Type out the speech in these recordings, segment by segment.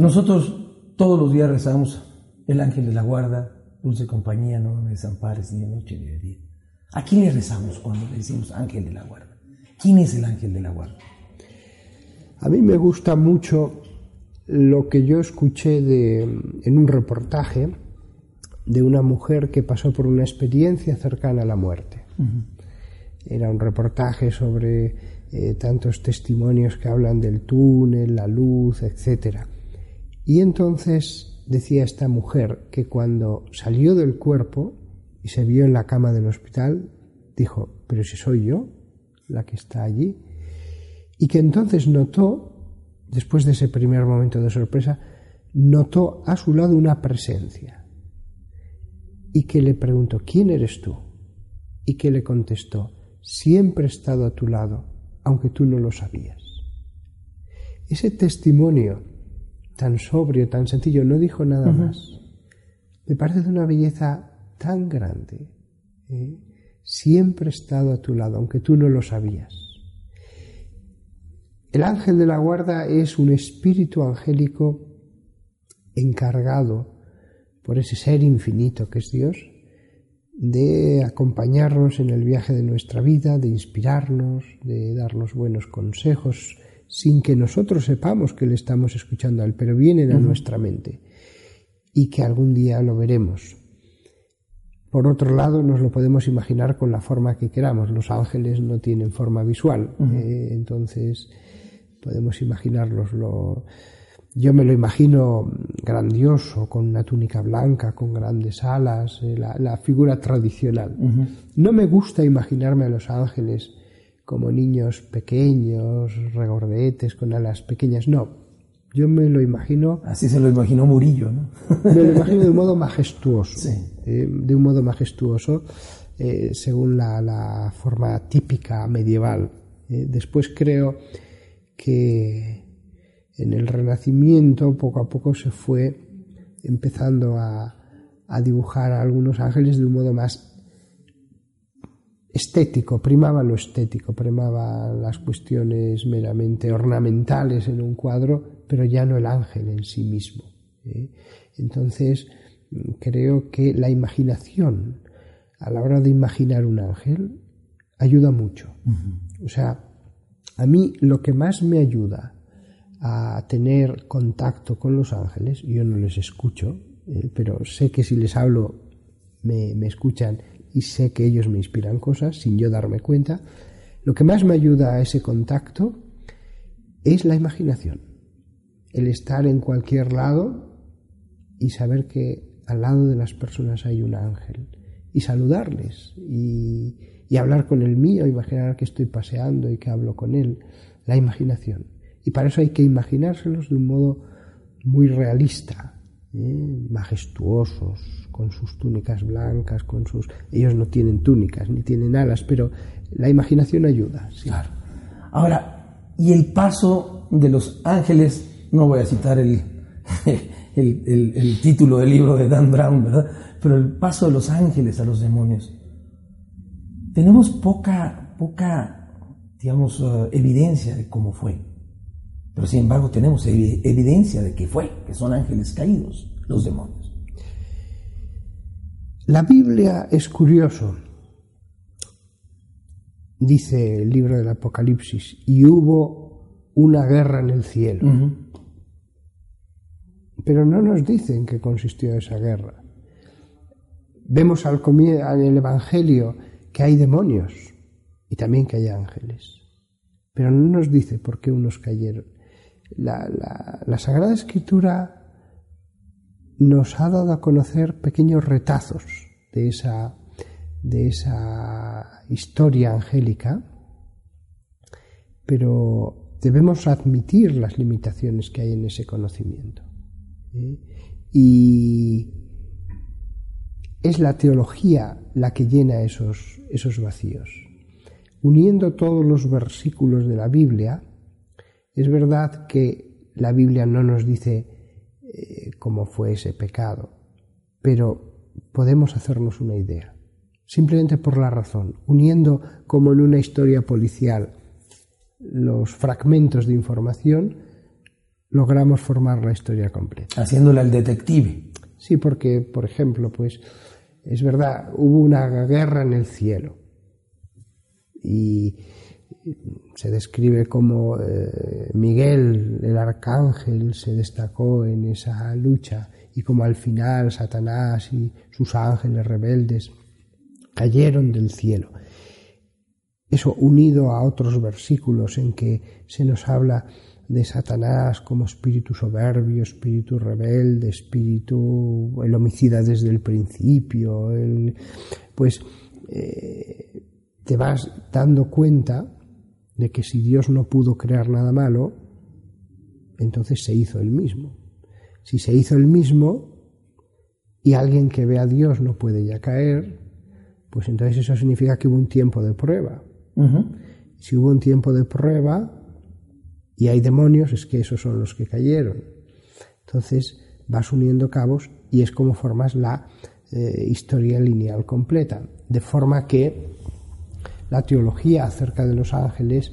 Nosotros todos los días rezamos el ángel de la guarda, dulce compañía, no me desampares ni de noche ni de día. ¿A quién le rezamos cuando le decimos ángel de la guarda? ¿Quién es el ángel de la guarda? A mí me gusta mucho lo que yo escuché de, en un reportaje de una mujer que pasó por una experiencia cercana a la muerte. Era un reportaje sobre eh, tantos testimonios que hablan del túnel, la luz, etcétera. Y entonces decía esta mujer que cuando salió del cuerpo y se vio en la cama del hospital, dijo, pero si soy yo la que está allí. Y que entonces notó, después de ese primer momento de sorpresa, notó a su lado una presencia. Y que le preguntó, ¿quién eres tú? Y que le contestó, siempre he estado a tu lado, aunque tú no lo sabías. Ese testimonio tan sobrio, tan sencillo, no dijo nada más. Me parece de una belleza tan grande. ¿eh? Siempre he estado a tu lado, aunque tú no lo sabías. El ángel de la guarda es un espíritu angélico encargado por ese ser infinito que es Dios de acompañarnos en el viaje de nuestra vida, de inspirarnos, de darnos buenos consejos, sin que nosotros sepamos que le estamos escuchando a él, pero vienen a nuestra mente y que algún día lo veremos. Por otro lado, nos lo podemos imaginar con la forma que queramos. Los ángeles no tienen forma visual, eh, entonces podemos imaginarlos. Yo me lo imagino grandioso, con una túnica blanca, con grandes alas, eh, la, figura tradicional. No me gusta imaginarme a los ángeles como niños pequeños, regordetes, con alas pequeñas. No, yo me lo imagino... Así se lo imaginó Murillo, ¿no? me lo imagino de un modo majestuoso, eh, de un modo majestuoso, eh, según la, forma típica medieval. Eh, después creo que en el Renacimiento poco a poco se fue empezando a, a dibujar a algunos ángeles de un modo más estético, primaba lo estético, primaba las cuestiones meramente ornamentales en un cuadro, pero ya no el ángel en sí mismo. ¿eh? Entonces, creo que la imaginación, a la hora de imaginar un ángel, ayuda mucho. O sea, a mí lo que más me ayuda a tener contacto con los ángeles, yo no les escucho, ¿eh? pero sé que si les hablo me, me escuchan y sé que ellos me inspiran cosas sin yo darme cuenta, lo que más me ayuda a ese contacto es la imaginación. El estar en cualquier lado y saber que al lado de las personas hay un ángel y saludarles y, y hablar con el mío, imaginar que estoy paseando y que hablo con él. La imaginación. Y para eso hay que imaginárselos de un modo muy realista, ¿eh? majestuosos, con sus túnicas blancas, con sus... Ellos no tienen túnicas ni tienen alas, pero la imaginación ayuda. Claro. Ahora, y el paso de los ángeles, no voy a citar el, el, título del libro de Dan Brown, ¿verdad? Pero el paso de los ángeles a los demonios. Tenemos poca, poca, digamos, eh, evidencia de cómo fue. Pero sin embargo tenemos evidencia de que fue, que son ángeles caídos los demonios. La Biblia es curioso. Dice el libro del Apocalipsis, y hubo una guerra en el cielo. Pero no nos dicen qué consistió esa guerra. Vemos al en el Evangelio que hay demonios y también que hay ángeles. Pero no nos dice por qué unos cayeron. La, la Sagrada Escritura nos ha dado a conocer pequeños retazos de esa, de esa historia angélica, pero debemos admitir las limitaciones que hay en ese conocimiento. ¿eh? Y es la teología la que llena esos, esos vacíos. Uniendo todos los versículos de la Biblia, es verdad que la Biblia no nos dice eh, cómo fue ese pecado, pero podemos hacernos una idea, simplemente por la razón, uniendo como en una historia policial los fragmentos de información, logramos formar la historia completa. Haciéndola el detective. Sí, porque, por ejemplo, pues es verdad, hubo una guerra en el cielo y se describe como eh, Miguel, el arcángel, se destacó en esa lucha y como al final Satanás y sus ángeles rebeldes cayeron del cielo. Eso unido a otros versículos en que se nos habla de Satanás como espíritu soberbio, espíritu rebelde, espíritu, el homicida desde el principio, pues eh, te vas dando cuenta de que si Dios no pudo crear nada malo, entonces se hizo el mismo. Si se hizo el mismo y alguien que ve a Dios no puede ya caer, pues entonces eso significa que hubo un tiempo de prueba. Si hubo un tiempo de prueba y hay demonios, es que esos son los que cayeron. Entonces vas uniendo cabos y es como formas la eh, historia lineal completa. De forma que la teología acerca de los ángeles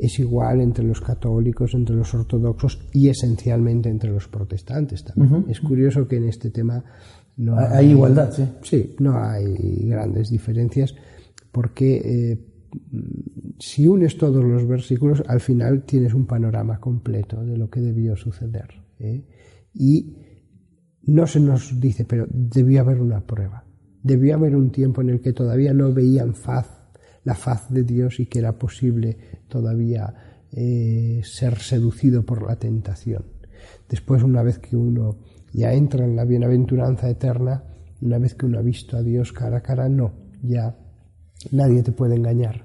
es igual entre los católicos, entre los ortodoxos y esencialmente entre los protestantes también. Es curioso que en este tema no hay, igualdad, sí. Sí, no hay grandes diferencias porque eh, si unes todos los versículos, al final tienes un panorama completo de lo que debió suceder. ¿eh? Y no se nos dice, pero debió haber una prueba. Debió haber un tiempo en el que todavía no veían faz la faz de Dios y que era posible todavía eh, ser seducido por la tentación. Después, una vez que uno ya entra en la bienaventuranza eterna, una vez que uno ha visto a Dios cara a cara, no, ya nadie te puede engañar.